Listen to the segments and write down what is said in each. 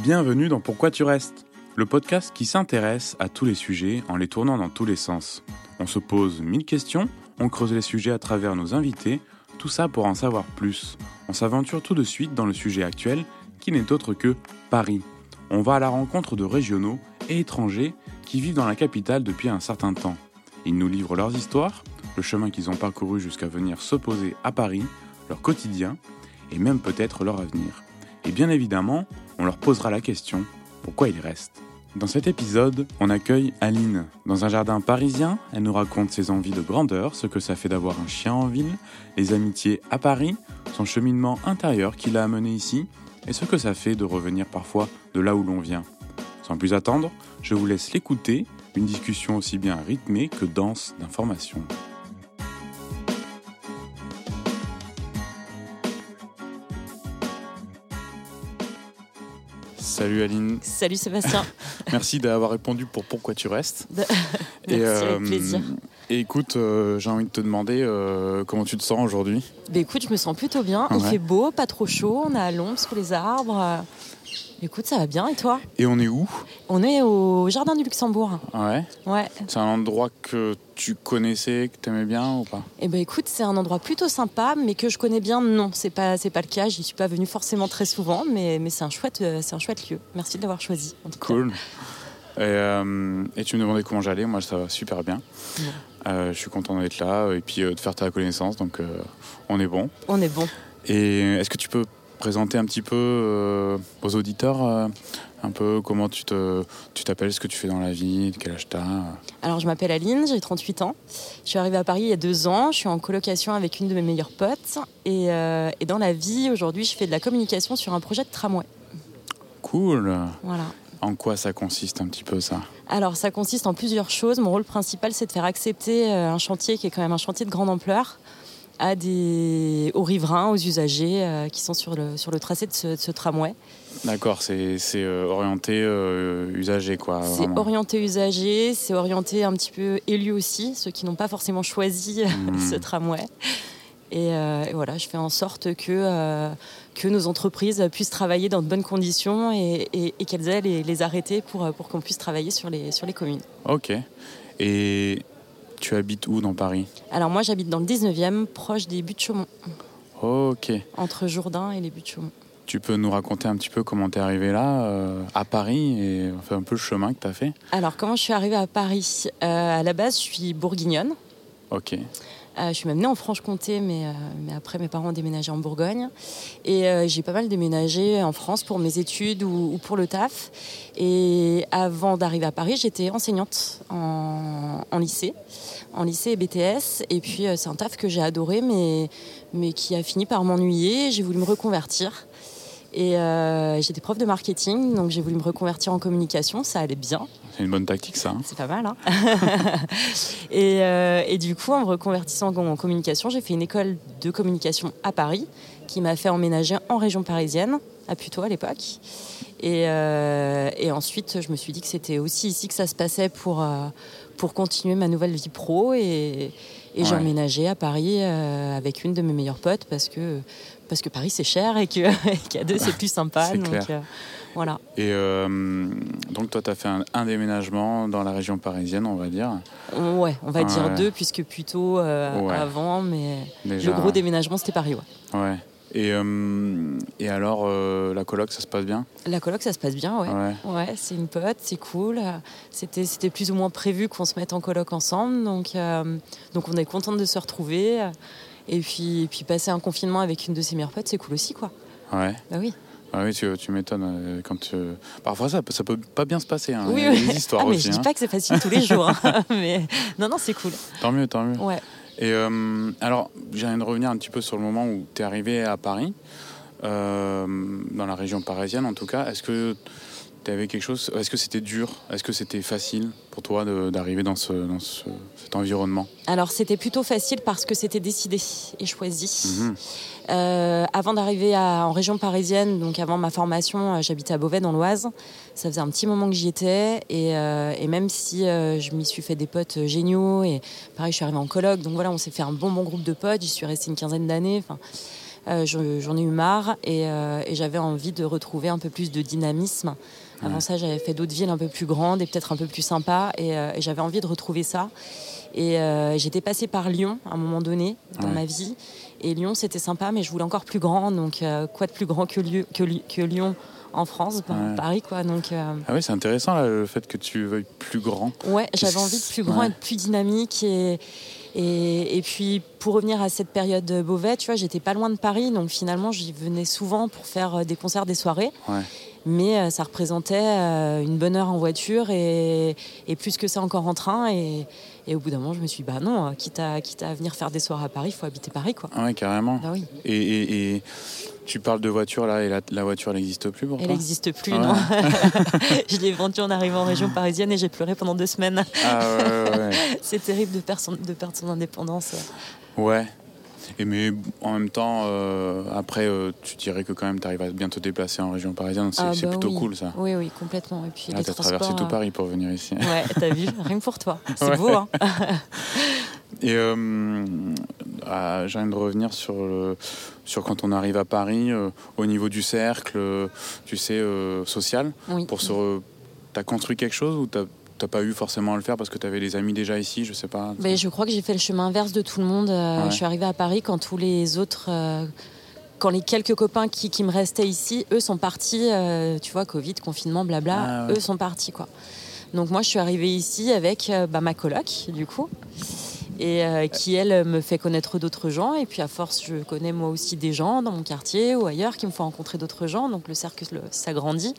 Bienvenue dans Pourquoi tu restes, le podcast qui s'intéresse à tous les sujets en les tournant dans tous les sens. On se pose mille questions, on creuse les sujets à travers nos invités, tout ça pour en savoir plus. On s'aventure tout de suite dans le sujet actuel qui n'est autre que Paris. On va à la rencontre de régionaux et étrangers qui vivent dans la capitale depuis un certain temps. Ils nous livrent leurs histoires, le chemin qu'ils ont parcouru jusqu'à venir s'opposer à Paris, leur quotidien et même peut-être leur avenir. Et bien évidemment, on leur posera la question pourquoi ils restent. Dans cet épisode, on accueille Aline. Dans un jardin parisien, elle nous raconte ses envies de grandeur, ce que ça fait d'avoir un chien en ville, les amitiés à Paris, son cheminement intérieur qui l'a amené ici, et ce que ça fait de revenir parfois de là où l'on vient. Sans plus attendre, je vous laisse l'écouter, une discussion aussi bien rythmée que dense d'informations. Salut Aline. Salut Sébastien. Merci d'avoir répondu pour pourquoi tu restes. Merci, et, avec euh, plaisir. Et écoute, euh, j'ai envie de te demander euh, comment tu te sens aujourd'hui? Bah, écoute, je me sens plutôt bien. Il fait beau, pas trop chaud. On est à l'ombre sous les arbres. Écoute, ça va bien. Et toi? Et on est où? On est au Jardin du Luxembourg. Ouais. Ouais. C'est un endroit que tu connaissais, que tu aimais bien ou pas? Et ben écoute, c'est un endroit plutôt sympa, mais que je connais bien. Non, c'est pas, c'est pas le cas. J'y suis pas venue forcément très souvent, mais, mais c'est un chouette, euh, c'est un chouette lieu. Merci de l'avoir choisi. en tout cas. Cool. Et, euh, et tu me demandais comment j'allais. Moi, ça va super bien. Euh, je suis content d'être là et puis euh, de faire ta connaissance. Donc, on est bon. On est bon. Et est-ce que tu peux présenter un petit peu euh, aux auditeurs euh, un peu comment tu te tu t'appelles, ce que tu fais dans la vie, de quel âge t'as euh. Alors, je m'appelle Aline, j'ai 38 ans. Je suis arrivée à Paris il y a deux ans. Je suis en colocation avec une de mes meilleures potes. Et, euh, et dans la vie, aujourd'hui, je fais de la communication sur un projet de tramway. Cool. Voilà. En quoi ça consiste un petit peu ça? Alors, ça consiste en plusieurs choses. Mon rôle principal, c'est de faire accepter un chantier qui est quand même un chantier de grande ampleur à des, aux riverains, aux usagers euh, qui sont sur le, sur le tracé de ce, de ce tramway. D'accord, c'est euh, orienté euh, usager quoi. C'est orienté usager, c'est orienté un petit peu élu aussi, ceux qui n'ont pas forcément choisi Mhm. ce tramway. Et, euh, et voilà, je fais en sorte que, euh, que nos entreprises puissent travailler dans de bonnes conditions et, et- et qu'elles aient les, les arrêtés pour, euh, pour qu'on puisse travailler sur les, sur les communes. Ok. Et tu habites où dans Paris Alors moi, j'habite dans le 19e, proche des buttes Chaumont, Ok. entre Jourdain et les buttes Chaumont. Tu peux nous raconter un petit peu comment t'es arrivé là, euh, à Paris, et enfin un peu le chemin que t'as fait Alors, comment je suis arrivée à Paris? Euh, À la base, je suis bourguignonne. Ok. Euh, je suis même née en Franche-Comté, mais, euh, mais après mes parents ont déménagé en Bourgogne. Et euh, j'ai pas mal déménagé en France pour mes études ou, ou pour le taf. Et avant d'arriver à Paris, j'étais enseignante en, lycée, en lycée et BTS. Et puis c'est un taf que j'ai adoré, mais qui a fini par m'ennuyer. J'ai voulu me reconvertir. Et euh, j'étais prof de marketing, donc j'ai voulu me reconvertir en communication. Ça allait bien. C'est une bonne tactique ça. hein. C'est pas mal, hein et, euh, et du coup, en me reconvertissant en, communication, j'ai fait une école de communication à Paris qui m'a fait emménager en région parisienne, à Puteaux à l'époque. Et, euh, et ensuite, je me suis dit que c'était aussi ici que ça se passait pour, euh, pour continuer ma nouvelle vie pro. Et, et j'ai emménagé à Paris avec une de mes meilleures potes parce que, parce que Paris c'est cher et qu'à deux c'est plus sympa. Donc clair. euh, voilà. Et euh, donc toi, t'as fait un, un déménagement dans la région parisienne, on va dire. Ouais, on va dire Ouais. deux, puisque plutôt euh, Ouais. avant, mais Déjà. le gros déménagement, c'était Paris. Ouais. Ouais. Et, et alors, la coloc, ça se passe bien? La coloc, ça se passe bien, ouais. Ouais. Ouais, c'est une pote, c'est cool. C'était, c'était plus ou moins prévu qu'on se mette en coloc ensemble, donc, donc on est contente de se retrouver. Et puis, et puis passer un confinement avec une de ses meilleures potes, c'est cool aussi, quoi. Ouais. Bah oui. Ah oui, tu, tu m'étonnes. euh, Quand tu... Parfois, ça, ça peut pas bien se passer. hein. oui, oui. histoires Ah, mais aussi. je dis hein. pas que c'est facile tous les jours, hein, mais non, non, c'est cool. Tant mieux, tant mieux. Ouais. Et euh, alors, j'ai envie de revenir un petit peu sur le moment où tu es arrivé à Paris, euh, dans la région parisienne en tout cas. Est-ce que tu avais quelque chose Est-ce que c'était dur? Est-ce que c'était facile pour toi d'arriver dans, ce, dans ce- cet environnement? Alors c'était plutôt facile parce que c'était décidé et choisi. Mhm. Euh, avant d'arriver en région parisienne, donc avant ma formation, euh, j'habitais à Beauvais dans l'Oise. Ça faisait un petit moment que j'y étais et, euh, et même si euh, je m'y suis fait des potes géniaux et pareil, je suis arrivée en coloc, donc voilà, on s'est fait un bon bon groupe de potes. J'y suis restée une quinzaine d'années. Enfin, Euh, J'en ai eu marre et, euh, et j'avais envie de retrouver un peu plus de dynamisme. Avant Ouais. ça, j'avais fait d'autres villes un peu plus grandes et peut-être un peu plus sympas et, euh, et j'avais envie de retrouver ça. Et euh, j'étais passée par Lyon à un moment donné dans Ouais. ma vie. Et Lyon, c'était sympa, mais je voulais encore plus grand. Donc, euh, quoi de plus grand que, Lieu- que, Li- que Lyon en France Ouais. Paris, quoi. Donc, euh, Ah oui, c'est intéressant là, le fait que tu veuilles plus grand. Ouais, j'avais envie de plus grand ouais. et de plus dynamique. Et, et, et puis, pour revenir à cette période de Beauvais, tu vois, j'étais pas loin de Paris. Donc, finalement, j'y venais souvent pour faire des concerts, des soirées. Ouais. Mais euh, ça représentait euh, une bonne heure en voiture et, et plus que ça encore en train. Et, et au bout d'un moment, je me suis dit, bah non, euh, quitte à, quitte à venir faire des soirées à Paris, il faut habiter Paris, quoi. Ah ouais, carrément. Bah oui, Et, et- et tu parles de voiture là, et la, la voiture elle n'existe plus pour elle n'existe plus, Ah ouais. non. je l'ai vendue en arrivant en région parisienne et j'ai pleuré pendant deux semaines. Ah ouais, ouais, ouais. C'est terrible de, de perdre son indépendance. Ouais. Et mais en même temps, euh, après, euh, tu dirais que quand même, tu arrives à bien te déplacer en région parisienne. C'est Ah bah plutôt oui. cool ça. Oui, oui, complètement. Et puis Là, les tu as traversé tout euh, Paris pour venir ici. Ouais, t'as vu, rien que pour toi. C'est Ouais. beau, hein Et euh, ah, j'ai envie de revenir sur, le- sur quand on arrive à Paris, euh, au niveau du cercle, euh, tu sais, social. Oui. Pour se re- T'as construit quelque chose ou t'as t'as pas eu forcément à le faire parce que t'avais des amis déjà ici, je sais pas. Ben, je crois que j'ai fait le chemin inverse de tout le monde. Euh, Ouais. Je suis arrivée à Paris quand tous les autres, euh, quand les quelques copains qui, qui me restaient ici, eux sont partis. euh, tu vois, Covid, confinement, blabla. Ah ouais. Eux sont partis, quoi. Donc moi, je suis arrivée ici avec bah, ma coloc, du coup, et euh, qui elle me fait connaître d'autres gens. Et puis à force, je connais moi aussi des gens dans mon quartier ou ailleurs qui me font rencontrer d'autres gens. Donc le cercle s'agrandit.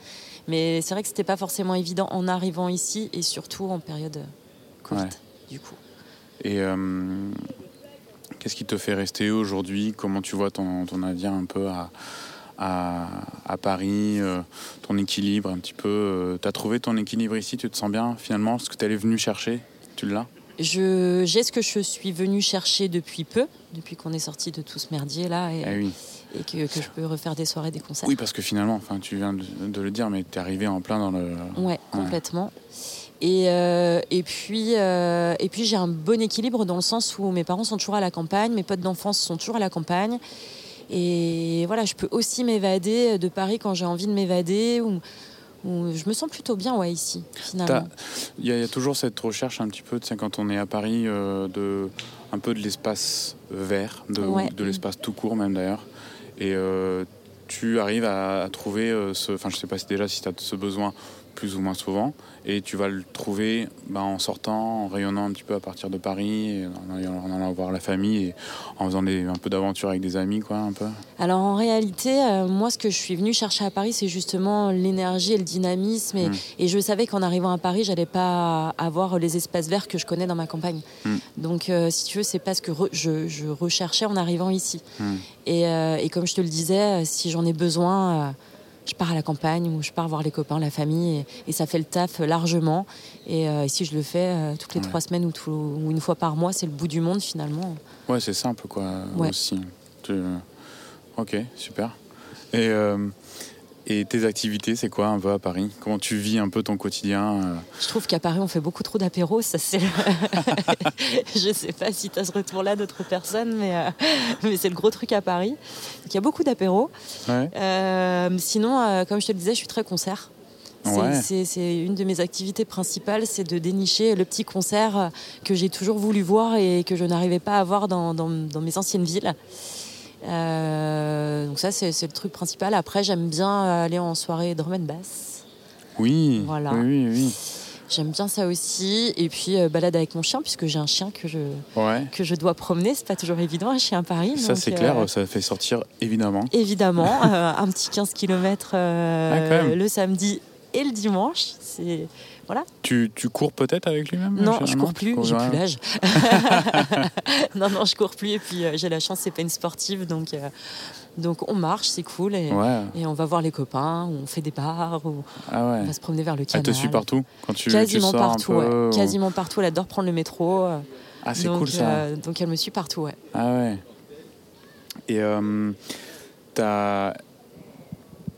Mais c'est vrai que c'était pas forcément évident en arrivant ici et surtout en période euh, Covid, Ouais. du coup. Et euh, qu'est-ce qui te fait rester aujourd'hui? Comment tu vois ton, ton avenir un peu à, à, à Paris euh, Ton équilibre un petit peu Tu as trouvé ton équilibre ici? Tu te sens bien finalement Ce que tu allais venu chercher? Tu l'as? J'ai ce que je suis venue chercher depuis peu, depuis qu'on est sorti de tout ce merdier là, et, Eh oui. Et que, que je peux refaire des soirées, des concerts. oui, parce que finalement, enfin, tu viens de, de le dire, mais tu es arrivé en plein dans le. Ouais, complètement. Et, euh, et puis, euh, et puis j'ai un bon équilibre dans le sens où mes parents sont toujours à la campagne, mes potes d'enfance sont toujours à la campagne. Et voilà, je peux aussi m'évader de Paris quand j'ai envie de m'évader. Ou, je me sens plutôt bien ouais, ici, finalement. Il y, a- il y a toujours cette recherche un petit peu, tu sais, quand on est à Paris, euh, de, un peu de l'espace vert, de, Ouais. de l'espace tout court même d'ailleurs. Et euh, tu arrives à, à trouver euh, ce. Enfin, je sais pas si déjà si tu as ce besoin plus ou moins souvent. Et tu vas le trouver ben, en sortant, en rayonnant un petit peu à partir de Paris, en, allant, en allant voir la famille et en faisant des, un peu d'aventure avec des amis, quoi, un peu. Alors en réalité, euh, moi ce que je suis venue chercher à Paris, c'est justement l'énergie et le dynamisme. Et, Mm. et je savais qu'en arrivant à Paris, j'allais pas avoir les espaces verts que je connais dans ma campagne. Mm. Donc euh, si tu veux, c'est pas ce que re- je, je recherchais en arrivant ici. Mm. Et, euh, et comme je te le disais, si j'en ai besoin, je pars à la campagne ou je pars voir les copains, la famille, et, et ça fait le taf largement. Et, euh, et si je le fais euh, toutes les Ouais. trois semaines ou, tout- ou une fois par mois, c'est le bout du monde finalement. Ouais, c'est simple, quoi, Ouais. aussi. Tu- Ok, super. Et, euh, et tes activités, c'est quoi un peu à Paris? Comment tu vis un peu ton quotidien euh? Je trouve qu'à Paris, on fait beaucoup trop d'apéros. Ça, c'est. le- je sais pas si tu as ce retour-là d'autres personnes, mais, euh, mais c'est le gros truc à Paris. Donc, il y a beaucoup d'apéros. Ouais. Euh, sinon, euh, comme je te le disais, je suis très concert. C'est Ouais. une de mes activités principales, c'est de dénicher le petit concert que j'ai toujours voulu voir et que je n'arrivais pas à voir dans, dans- dans mes anciennes villes. Euh, donc ça, c'est le truc principal. Après, j'aime bien aller en soirée drum and bass. Oui, Voilà. oui, oui, oui. J'aime bien ça aussi. Et puis, euh, balade avec mon chien, puisque j'ai un chien que je, Ouais. que je dois promener. C'est pas toujours évident, un chien à Paris. Ça, c'est euh, clair, ça fait sortir évidemment. Évidemment, euh, un petit 15 km Ah, le samedi et le dimanche. C'est voilà. Tu, tu cours peut-être avec lui-même Non, je cours tu plus, j'ai plus l'âge. non, non, je cours plus. Et puis euh, j'ai la chance, c'est pas une sportive, donc euh, donc on marche, c'est cool et, Ouais. et on va voir les copains, on fait des bars, Ah ouais. on va se promener vers le Elle canal. te suit partout quand tu, tu Quasiment sors un partout, peu, ouais. ou- quasiment partout. Elle adore prendre le métro. euh, Ah, c'est cool ça. euh, donc elle me suit partout, ouais. Ah ouais. Et euh, t'as-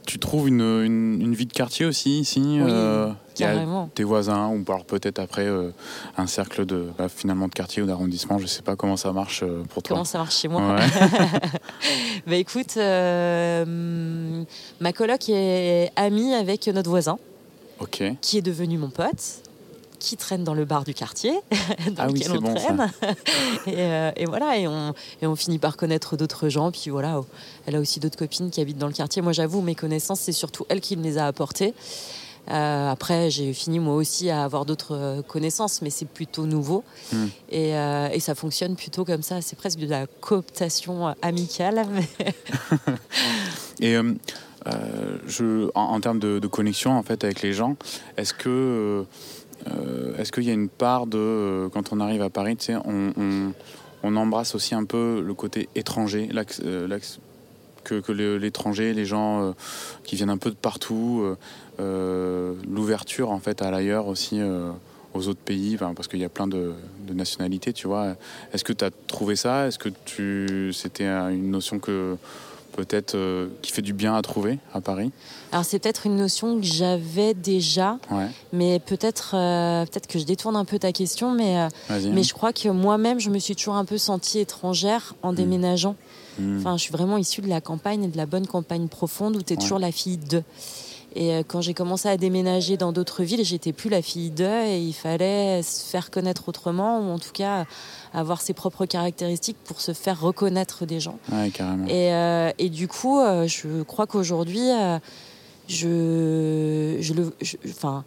tu trouves une, une, vie de quartier aussi ici oui, euh, carrément. tes voisins ou alors peut-être après euh, un cercle de bah, finalement de quartier ou d'arrondissement. Je sais pas comment ça marche euh, pour toi. Comment ça marche chez moi Bah écoute, ma coloc est amie avec notre voisin, qui est devenu mon pote qui traîne dans le bar du quartier, dans ah lequel on traîne. Euh, et, voilà, et on, et on finit par connaître d'autres gens. Puis voilà, elle a aussi d'autres copines qui habitent dans le quartier. Moi, j'avoue, mes connaissances, c'est surtout elle qui me les a apportées. Euh, après, j'ai fini moi aussi à avoir d'autres euh, connaissances, mais c'est plutôt nouveau. Hmm. Et, et, ça fonctionne plutôt comme ça. C'est presque de la cooptation amicale. et je, en, termes de, de, connexion en fait avec les gens, est-ce que est-ce qu'il y a une part de, euh, quand on arrive à Paris, on, on, embrasse aussi un peu le côté étranger, euh, que, que l'étranger, les gens qui viennent un peu de partout, l'ouverture en fait à l'ailleurs aussi aux autres pays, parce qu'il y a plein de, de nationalités, tu vois. Est-ce que tu as trouvé ça? Est-ce que tu, c'était une notion que peut-être euh, qui fait du bien à trouver à Paris Alors c'est peut-être une notion que j'avais déjà, mais peut-être euh, peut-être que je détourne un peu ta question, mais, euh, mais je crois que moi-même je me suis toujours un peu sentie étrangère en hmm. déménageant. Hmm. Enfin, je suis vraiment issue de la campagne, de la bonne campagne profonde où tu es toujours la fille de. Et quand j'ai commencé à déménager dans d'autres villes, j'étais plus la fille de et il fallait se faire connaître autrement ou en tout cas avoir ses propres caractéristiques pour se faire reconnaître des gens. carrément. Et, euh, et, du coup, euh, je crois qu'aujourd'hui, euh, je, je le, enfin,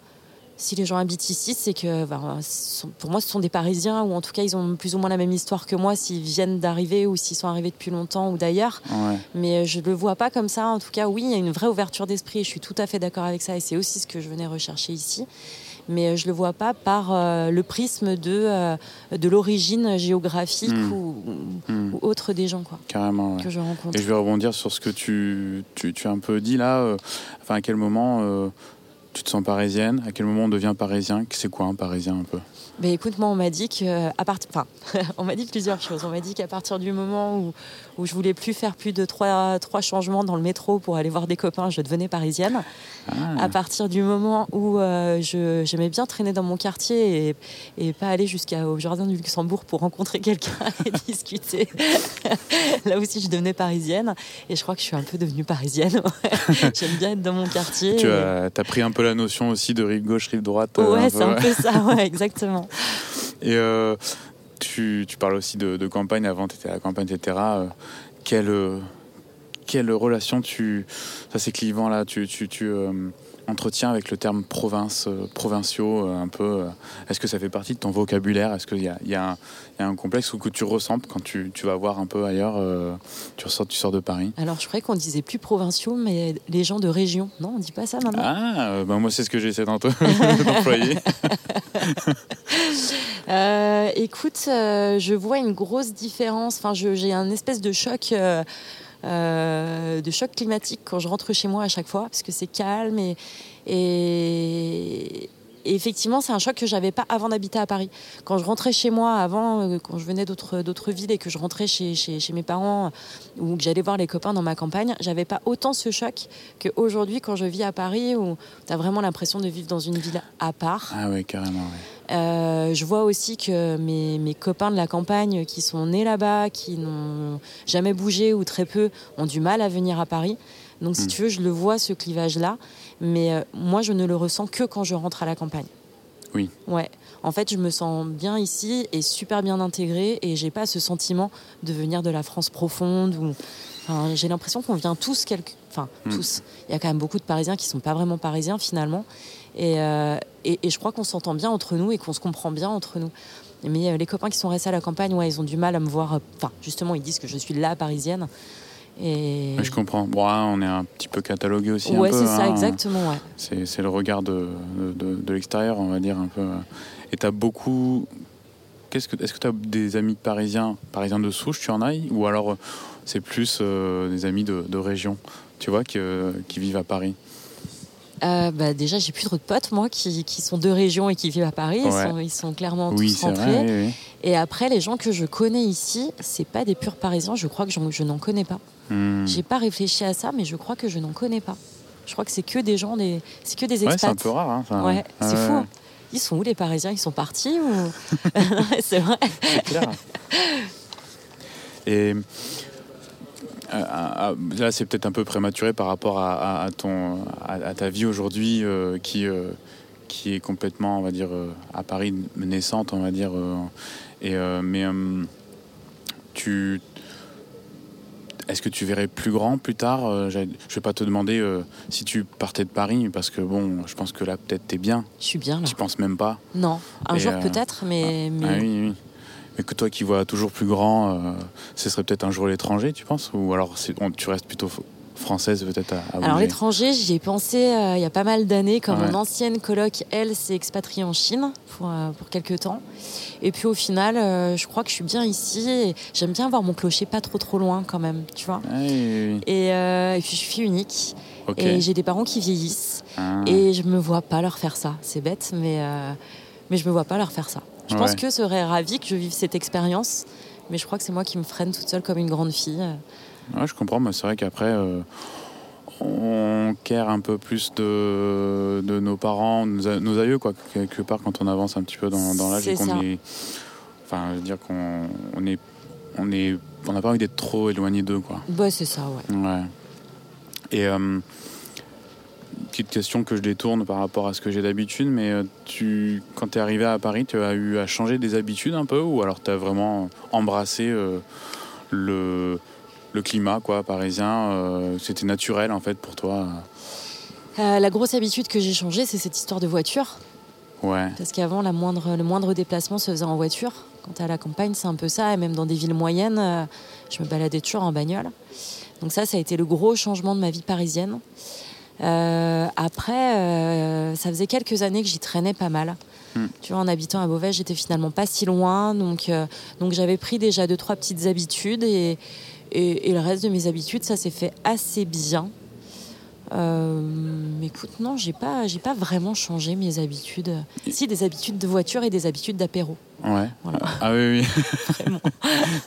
si les gens habitent ici, c'est que pour moi, ce sont des Parisiens, ou en tout cas, ils ont plus ou moins la même histoire que moi s'ils viennent d'arriver ou s'ils sont arrivés depuis longtemps ou d'ailleurs. Mais je ne le vois pas comme ça. En tout cas, oui, il y a une vraie ouverture d'esprit. Je suis tout à fait d'accord avec ça et c'est aussi ce que je venais rechercher ici mais euh, je ne le vois pas par euh, le prisme de, euh, de l'origine géographique hmm. Hmm. Ou, autre des gens quoi, Carrément, que je rencontre. Et je vais rebondir sur ce que tu, tu, tu as un peu dit là. enfin, à quel moment tu te sens parisienne? À quel moment on devient parisien? C'est quoi un parisien un peu? Ben écoute, moi, on m'a dit que, à part... enfin, on m'a dit plusieurs choses. On m'a dit qu'à partir du moment où, où je voulais plus faire plus de trois, trois changements dans le métro pour aller voir des copains, je devenais parisienne. Ah. À partir du moment où euh, j'aimais bien traîner dans mon quartier et, et pas aller jusqu'au jardin du Luxembourg pour rencontrer quelqu'un et discuter, là aussi, je devenais parisienne. Et je crois que je suis un peu devenue parisienne. J'aime bien être dans mon quartier. Tu as, pris un peu la notion aussi de rive gauche, rive droite. Euh, ouais, c'est un peu ça, ouais, exactement. Et euh, tu, parles aussi de, campagne, avant tu étais à la campagne, etc. Euh, quelle, quelle relation tu. Ça, c'est clivant là, tu. tu, tu euh, entretiens avec le terme province, provinciaux un peu Est-ce que ça fait partie de ton vocabulaire? Est-ce qu'il y a, y, a y a, un complexe ou que tu ressens quand tu, tu vas voir un peu ailleurs tu, ressors, tu sors de Paris? Alors je croyais qu'on disait plus provinciaux, mais les gens de région. Non, on dit pas ça maintenant? Ah, ben moi c'est ce que j'essaie d'employer. Euh, écoute, euh, je vois une grosse différence. Enfin, j'ai un espèce de choc. Euh, de choc climatique quand je rentre chez moi à chaque fois parce que c'est calme et, et, effectivement, c'est un choc que j'avais pas avant d'habiter à Paris. Quand je rentrais chez moi, avant, quand je venais d'autres villes et que je rentrais chez, chez, chez mes parents ou que j'allais voir les copains dans ma campagne, j'avais pas autant ce choc qu'aujourd'hui quand je vis à Paris où tu as vraiment l'impression de vivre dans une ville à part. Ah oui, carrément, euh, je vois aussi que mes, mes, copains de la campagne qui sont nés là-bas, qui n'ont jamais bougé ou très peu, ont du mal à venir à Paris. Donc, si hmm. tu veux, je le vois, ce clivage-là. Mais euh, moi, je ne le ressens que quand je rentre à la campagne. Oui. Ouais. En fait, je me sens bien ici et super bien intégrée et j'ai pas ce sentiment de venir de la France profonde ou j'ai l'impression qu'on vient tous quelque... enfin hmm. tous. Il y a quand même beaucoup de Parisiens qui sont pas vraiment Parisiens finalement euh, et, et, je crois qu'on s'entend bien entre nous et qu'on se comprend bien entre nous. Mais euh, les copains qui sont restés à la campagne, ouais, ils ont du mal à me voir. Enfin, justement, ils disent que je suis la parisienne. Et... je comprends. Bon, hein, on est un petit peu catalogué aussi. Ouais, c'est ça, hein. exactement. Ouais. C'est le regard de, de, de l'extérieur, on va dire un peu. Et tu as beaucoup. Est-ce que tu as des amis parisiens, parisiens de souche, tu en as Ou alors c'est plus des amis de, de, région, tu vois, qui, qui vivent à Paris? Euh, bah déjà, j'ai plus trop de potes, moi, qui, qui, sont de région et qui vivent à Paris. Ils, sont, ils, sont, clairement tous rentrés. Et après, les gens que je connais ici, c'est pas des purs Parisiens. Je crois que je, n'en connais pas. Hmm. J'ai pas réfléchi à ça, mais je crois que je n'en connais pas. Je crois que c'est que des gens, des... c'est que des Ouais, expats. c'est un peu rare. hein, ça. Ouais, c'est Ouais, fou. ouais, Ils sont où les Parisiens? Ils sont partis ou? C'est vrai. clair. Et à- à- là, c'est peut-être un peu prématuré par rapport à, ton, à, ta vie aujourd'hui euh, qui, euh, qui est complètement, on va dire, euh, à Paris naissante, on va dire. et, mais tu. Est-ce que tu verrais plus grand plus tard Je vais pas te demander euh, si tu partais de Paris, parce que bon, je pense que là, peut-être t'es bien. Je suis bien là. Tu penses même pas. Non, un Et, jour euh, peut-être, mais, mais Ah oui, oui. Mais que toi qui vois toujours plus grand, euh, ce serait peut-être un jour l'étranger, tu penses? Ou alors on- tu restes plutôt française peut-être à, à Alors l'étranger, j'y ai pensé euh, il y a pas mal d'années quand Ouais. mon ancienne coloc, elle, s'est expatriée en Chine pour, euh, pour quelques temps. Et puis au final, euh, je crois que je suis bien ici. et J'aime bien voir mon clocher pas trop trop loin quand même, tu vois. Ah oui, oui, oui. Et, et puis je suis fille unique et j'ai des parents qui vieillissent Ah. et je me vois pas leur faire ça. C'est bête, mais, mais je me vois pas leur faire ça. Je pense Ouais. que seraient ravis que je vive cette expérience, mais je crois que c'est moi qui me freine toute seule comme une grande fille. Ouais, je comprends, mais c'est vrai qu'après, euh, on care un peu plus de, de nos parents, nos, aïeux, quoi, quelque part, quand on avance un petit peu dans, dans l'âge et C'est qu'on ça. est. Enfin, je veux dire qu'on on est. On est on n'a pas envie d'être trop éloigné d'eux, quoi. Bah, c'est ça, ouais. Ouais. Et euh, petite question que je détourne par rapport à ce que j'ai d'habitude, mais euh, tu, quand tu es arrivé à Paris, tu as eu à changer des habitudes un peu ou alors tu as vraiment embrassé euh, le, le climat quoi, parisien euh, C'était naturel en fait pour toi? Euh, la grosse habitude que j'ai changée, c'est cette histoire de voiture. Ouais. Parce qu'avant, la moindre, le moindre déplacement se faisait en voiture. Quand t'es à la campagne, c'est un peu ça. Et même dans des villes moyennes, je me baladais toujours en bagnole. Donc ça, ça a été le gros changement de ma vie parisienne. Euh, après, euh, ça faisait quelques années que j'y traînais pas mal. Mm. Tu vois, en habitant à Beauvais, j'étais finalement pas si loin. Donc, euh, donc j'avais pris déjà deux, trois petites habitudes. Et, et, et le reste de mes habitudes, ça s'est fait assez bien. Euh, mais écoute, non, j'ai pas, j'ai pas vraiment changé mes habitudes. Si, des habitudes de voiture et des habitudes d'apéro. Ouais. Voilà. Ah oui, oui.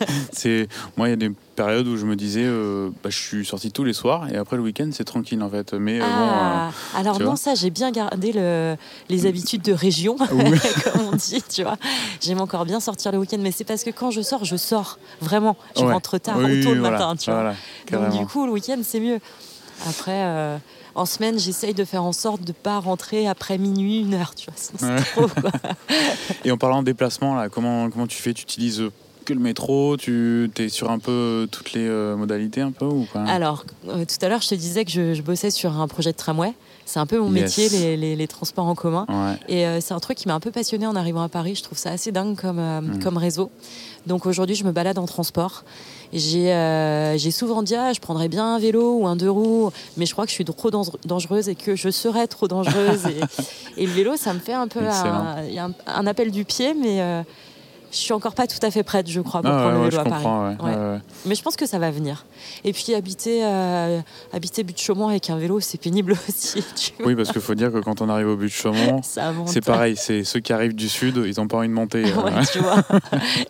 C'est moi, il y a des périodes où je me disais, euh, bah, je suis sorti tous les soirs et après le week-end c'est tranquille en fait. Mais euh, Ah, alors tu non, vois ça, j'ai bien gardé le, les habitudes de région, comme on dit, tu vois. J'aime encore bien sortir le week-end, mais c'est parce que quand je sors, je sors, vraiment. Je Ouais. rentre tard Oui, ou tôt le voilà, matin, tu vois. Donc du coup, le week-end, c'est mieux. Après, euh, en semaine, j'essaye de faire en sorte de ne pas rentrer après minuit, une heure, tu vois. Sinon, c'est Ouais. trop, quoi. Et en parlant de déplacement, là, comment, comment tu fais? Tu utilises que le métro? Tu es sur un peu euh, toutes les euh, modalités un peu ou pas? Alors, euh, tout à l'heure, je te disais que je, je bossais sur un projet de tramway. C'est un peu mon Yes. métier, les, les- les transports en commun. Ouais. Et euh, c'est un truc qui m'a un peu passionnée en arrivant à Paris. Je trouve ça assez dingue comme, euh, Mm. comme réseau. Donc aujourd'hui, je me balade en transport. J'ai euh, j'ai souvent dit, ah, je prendrais bien un vélo ou un deux roues, mais je crois que je suis trop dangereuse et que je serais trop dangereuse. et, et le vélo, ça me fait un peu un, un appel du pied, mais euh, je suis encore pas tout à fait prête, je crois, pour Ah, prendre ouais, le vélo à Paris. ouais, Ouais. Mais je pense que ça va venir. Et puis habiter, euh, habiter but de Chaumont avec un vélo, c'est pénible aussi. Oui, parce qu'il faut dire que quand on arrive au but de Chaumont, Ça monte. c'est pareil. C'est ceux qui arrivent du sud, ils n'ont pas envie de monter. euh. Ouais, tu vois.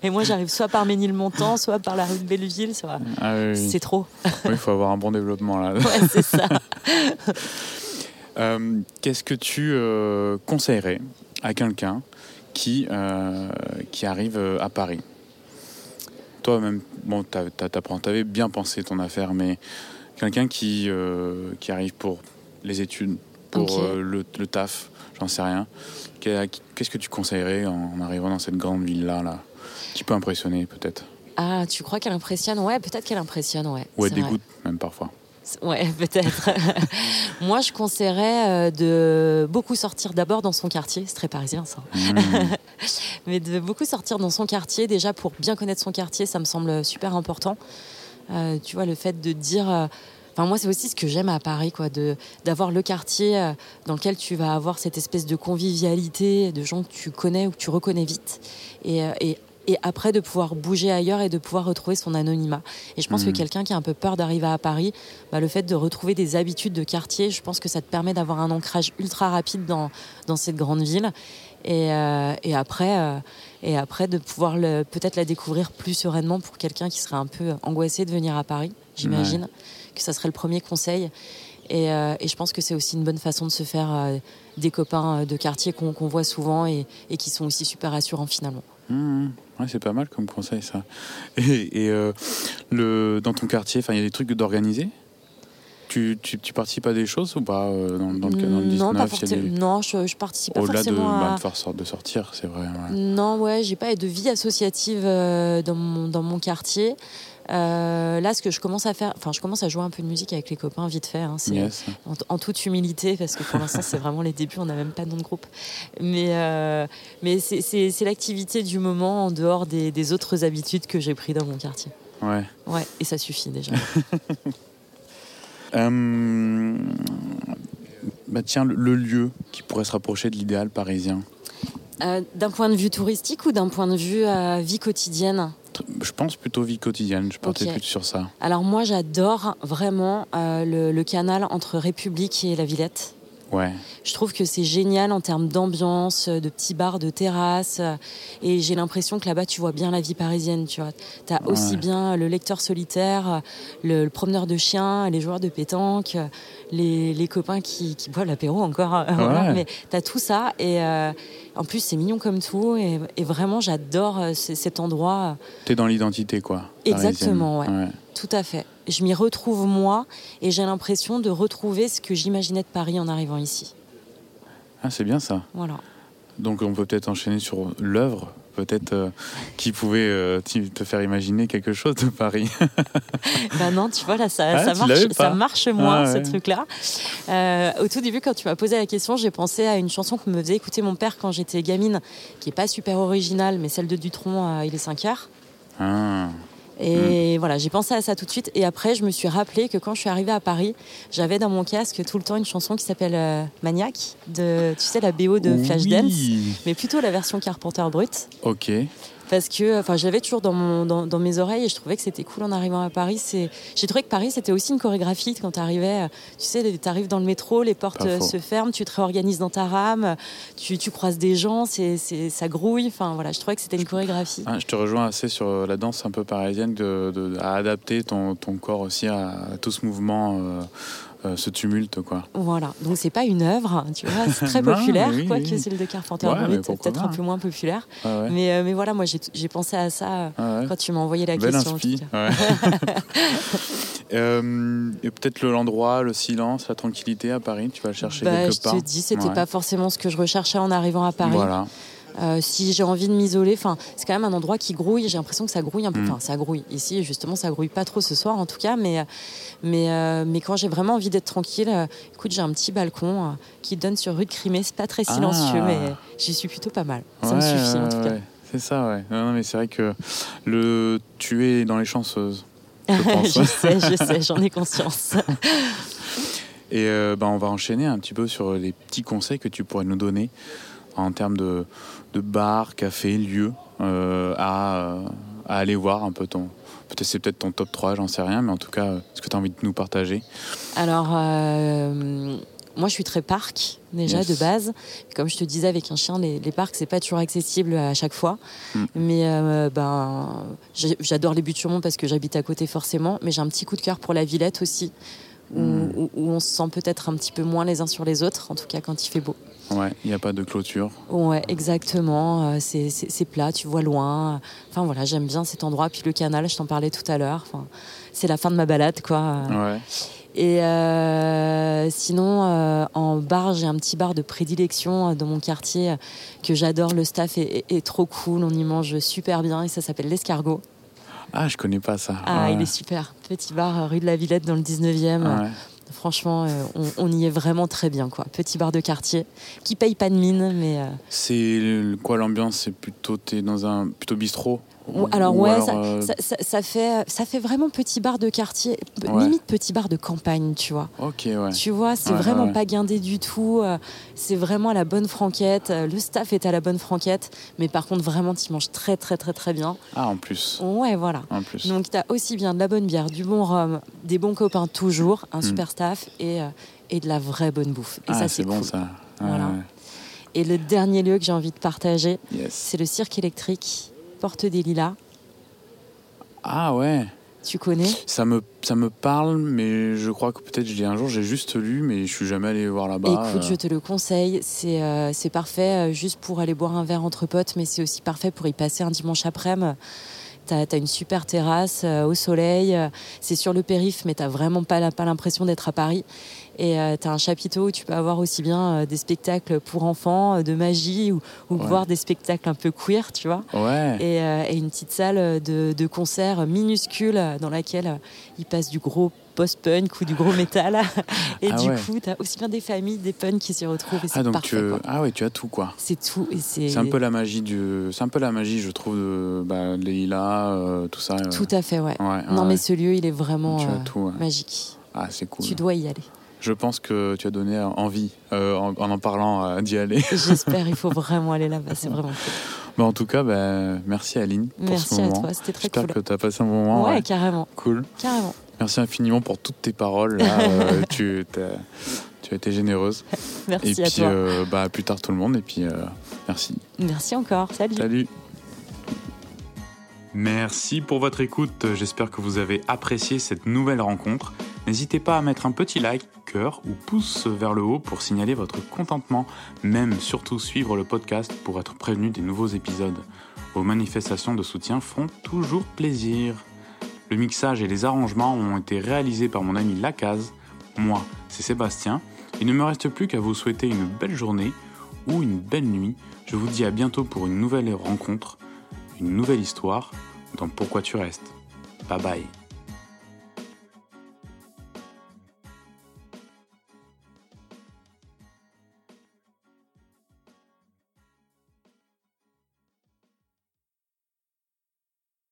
Et moi, j'arrive soit par Ménilmontant, soit par la rue de Belleville. soit- Ah oui, oui. C'est trop. Oui, il faut avoir un bon développement là. Ouais, c'est ça. Euh, Qu'est-ce que tu euh, conseillerais à quelqu'un qui, euh, qui arrive euh, à Paris Toi-même, bon, t'avais bien pensé ton affaire, mais quelqu'un qui, euh, qui arrive pour les études, pour le, le taf, j'en sais rien. Qu'est- Qu'est-ce que tu conseillerais en, arrivant dans cette grande ville-là, là, qui peut impressionner peut-être Ah, tu crois qu'elle impressionne? Ouais, peut-être qu'elle impressionne, ouais. Ou elle vrai. dégoûte même parfois. Ouais, peut-être. Moi, je conseillerais euh, de beaucoup sortir d'abord dans son quartier. C'est très parisien, ça. Mmh. Mais de beaucoup sortir dans son quartier, déjà pour bien connaître son quartier, ça me semble super important. Euh, tu vois, le fait de dire. euh, Enfin, moi, c'est aussi ce que j'aime à Paris, quoi, de d'avoir le quartier dans lequel tu vas avoir cette espèce de convivialité, de gens que tu connais ou que tu reconnais vite, et, et, et après de pouvoir bouger ailleurs et de pouvoir retrouver son anonymat. Et je pense que quelqu'un qui a un peu peur d'arriver à Paris, bah, le fait de retrouver des habitudes de quartier, je pense que ça te permet d'avoir un ancrage ultra rapide dans, dans cette grande ville. Et, euh, et après, euh, et après de pouvoir peut-être la découvrir plus sereinement pour quelqu'un qui serait un peu angoissé de venir à Paris, j'imagine que ça serait le premier conseil. Et, euh, et je pense que c'est aussi une bonne façon de se faire euh, des copains euh, de quartier qu'on qu'on voit souvent et, et qui sont aussi super rassurants finalement. Mmh, ouais, c'est pas mal comme conseil ça. Et, et, euh, le, dans ton quartier, il y a des trucs d'organiser? Tu, tu, tu participes à des choses ou pas euh, dans, dans, le, dans le 19 non, pas des- Non, je, je participe pas Au-delà de, forcément bah, à... de sortir, c'est vrai. ouais. Non, ouais, j'ai pas de vie associative euh, dans, mon, dans mon quartier. Euh, là, ce que je commence à faire, enfin, je commence à jouer un peu de musique avec les copains vite fait. hein, c'est Yes. en, en toute humilité, parce que pour l'instant, c'est vraiment les débuts, on n'a même pas de nom de groupe. Mais, euh, mais c'est- l'activité du moment en dehors des, des autres habitudes que j'ai pris dans mon quartier. Ouais. Ouais, et ça suffit déjà. Euh, bah tiens, le, lieu qui pourrait se rapprocher de l'idéal parisien. Euh, d'un point de vue touristique ou d'un point de vue euh, vie quotidienne? Je pense plutôt vie quotidienne, je partais Ok. plus sur ça. Alors moi, j'adore vraiment euh, le, le canal entre République et la Villette. Ouais. Je trouve que c'est génial en termes d'ambiance, de petits bars, de terrasses. Et j'ai l'impression que là-bas, tu vois bien la vie parisienne. Tu vois, as aussi Ouais. bien le lecteur solitaire, le, le promeneur de chiens, les joueurs de pétanque, les, les copains qui, qui boivent l'apéro encore. euh, voilà. Mais tu as tout ça. Et euh, en plus, c'est mignon comme tout. Et, et vraiment, j'adore euh, cet endroit. T'es dans l'identité, quoi. Exactement, parisienne. Tout à fait. Je m'y retrouve moi. Et j'ai l'impression de retrouver ce que j'imaginais de Paris en arrivant ici. Ah, c'est bien ça. Voilà. Donc on peut peut-être enchaîner sur l'œuvre, peut-être euh, qui pouvait euh, te faire imaginer quelque chose de Paris. Bah non, tu vois, là, ça, Ah, ça, marche, ça marche moins, Ah, ce ouais. truc-là. Euh, au tout début, quand tu m'as posé la question, j'ai pensé à une chanson que me faisait écouter mon père quand j'étais gamine, qui est pas super originale, mais celle de Dutronc, euh, Il est 5 heures. Ah, Et Mm. voilà, j'ai pensé à ça tout de suite. Et après, je me suis rappelé que quand je suis arrivée à Paris, j'avais dans mon casque tout le temps une chanson qui s'appelle euh, Maniac, de, tu sais, la BO de Flashdance, oui. mais plutôt la version Carpenter Brut. Ok. Parce que enfin je l'avais toujours dans mon dans, dans mes oreilles et je trouvais que c'était cool en arrivant à Paris. C'est j'ai trouvé que Paris c'était aussi une chorégraphie quand tu arrivais tu sais tu arrives dans le métro les portes se ferment tu te réorganises dans ta rame tu, tu croises des gens c'est ça grouille. Enfin voilà je trouvais que c'était une chorégraphie. Ah, je te rejoins assez sur euh, la danse un peu parisienne, de, de- à adapter ton, ton corps aussi à, à tout ce mouvement, euh, euh, ce tumulte, quoi. voilà donc c'est pas une œuvre tu vois c'est très Non, populaire mais oui, quoi oui. que celle de Carpenter Ouais, Brut peut-être un peu moins populaire Ah ouais. mais euh, mais voilà moi j'ai pensé à ça euh, Ah ouais. quand tu m'as envoyé la Belle question. Euh, et peut-être le- l'endroit, le silence, la tranquillité à Paris, tu vas le chercher Bah, quelque je part. te dis, c'était pas forcément ce que je recherchais en arrivant à Paris. Voilà. Euh, si j'ai envie de m'isoler, enfin, c'est quand même un endroit qui grouille. J'ai l'impression que ça grouille un peu. Mm. Enfin, ça grouille. Ici, justement, ça grouille pas trop ce soir, en tout cas. Mais, mais, euh, mais quand j'ai vraiment envie d'être tranquille, euh, écoute, j'ai un petit balcon euh, qui donne sur rue de Crimée. C'est pas très silencieux, Ah. mais j'y suis plutôt pas mal. Ça me suffit, en tout cas. ouais. C'est ça, ouais. Non, non, mais c'est vrai que le tu es dans les chanceuses. je pense. je sais, je sais, j'en ai conscience. Et euh, ben, on va enchaîner un petit peu sur les petits conseils que tu pourrais nous donner en termes de, de bars, cafés, lieux euh, à, euh, à aller voir un peu ton. Peut-être c'est peut-être ton top 3, j'en sais rien, mais en tout cas, euh, ce que tu as envie de nous partager. Alors, euh, moi, je suis très parc, déjà, Yes. de base. Comme je te disais, avec un chien, les, les parcs, c'est pas toujours accessible à chaque fois. Mm. Mais euh, ben, j'adore les Buttes-sur-Mont parce que j'habite à côté, forcément. Mais j'ai un petit coup de cœur pour la Villette aussi, où, Mm. où- où on se sent peut-être un petit peu moins les uns sur les autres, en tout cas quand il fait beau. Ouais, il n'y a pas de clôture. Ouais, exactement. Euh, C'est plat, tu vois loin. Enfin voilà, j'aime bien cet endroit. Puis le canal, je t'en parlais tout à l'heure. Enfin, c'est la fin de ma balade, quoi. Ouais. Et euh, sinon, euh, en bar, j'ai un petit bar de prédilection dans mon quartier que j'adore. Le staff est, est- est trop cool, on y mange super bien et ça s'appelle l'Escargot. Ah, je connais pas ça. Ah, Ouais. il est super. Petit bar rue de la Villette dans le 19e. Ouais. Franchement, euh, on, y est vraiment très bien. quoi. Petit bar de quartier qui paye pas de mine, mais. euh, C'est quoi l'ambiance C'est plutôt dans un plutôt bistrot. Alors Ou ouais, alors, ça, euh, ça- ça- ça fait, ça fait vraiment petit bar de quartier, Ouais. limite petit bar de campagne, tu vois. Ok, ouais. Tu vois, c'est Ouais, vraiment ouais. pas guindé du tout. euh, C'est vraiment à la bonne franquette. euh, Le staff est à la bonne franquette. Mais par contre, vraiment, tu manges très, très, très, très bien. Ah, en plus. Ouais, voilà. En plus. Donc, tu as aussi bien de la bonne bière, du bon rhum, des bons copains toujours, un Hmm. super staff et, et de la vraie bonne bouffe. Et ah, ça, c'est c'est bon cool. ça. Voilà. Et le dernier lieu que j'ai envie de partager, Yes. c'est le cirque électrique, Porte des Lilas. Ah ouais. Tu connais? Ça me, ça me parle, mais je crois que peut-être un jour j'ai juste lu, mais je suis jamais allé voir là-bas. Écoute, je te le conseille. C'est euh, parfait euh, juste pour aller boire un verre entre potes, mais c'est aussi parfait pour y passer un dimanche après-midi. T'as as une super terrasse euh, au soleil. euh, c'est sur le périph', mais t'as vraiment pas, l'impression d'être à Paris. Et euh, t'as un chapiteau où tu peux avoir aussi bien des spectacles pour enfants, de magie, ou, ou Ouais. voir des spectacles un peu queer, tu vois. Ouais. Et, et une petite salle de, de concert minuscule dans laquelle il passe du gros post-punk ou du gros métal. Et Ah du ouais. coup, t'as aussi bien des familles, des punks qui s'y retrouvent. Et Ah donc parfait, tu, quoi. ah ouais, tu as tout quoi. C'est tout. Et c'est C'est un peu la magie du, c'est un peu la magie, je trouve, de bah, Leïla, euh, tout ça. euh. tout à fait, ouais. Ouais, Non, ouais. mais ce lieu, il est vraiment tu as euh, tout. magique. Ah c'est cool. Tu dois y aller. Je pense que tu as donné envie euh, en, en en parlant euh, d'y aller. J'espère, il faut vraiment aller là-bas. C'est vraiment cool. Bah, en tout cas, bah, merci Aline pour ce Merci à toi, c'était très J'espère cool. que tu as passé un bon moment. ouais, ouais. carrément. Cool. Carrément. Merci infiniment pour toutes tes paroles. Là, euh, tu, as été généreuse. Merci et à puis, toi. euh, bah, à plus tard tout le monde. Et puis, euh, merci. Merci encore. Salut. Salut. Merci pour votre écoute, j'espère que vous avez apprécié cette nouvelle rencontre. N'hésitez pas à mettre un petit like, cœur ou pouce vers le haut pour signaler votre contentement, même surtout suivre le podcast pour être prévenu des nouveaux épisodes. Vos manifestations de soutien font toujours plaisir. Le mixage et les arrangements ont été réalisés par mon ami Lacaz. Moi, c'est Sébastien. Il ne me reste plus qu'à vous souhaiter une belle journée ou une belle nuit. Je vous dis à bientôt pour une nouvelle rencontre une nouvelle histoire dans Pourquoi tu restes. Bye bye.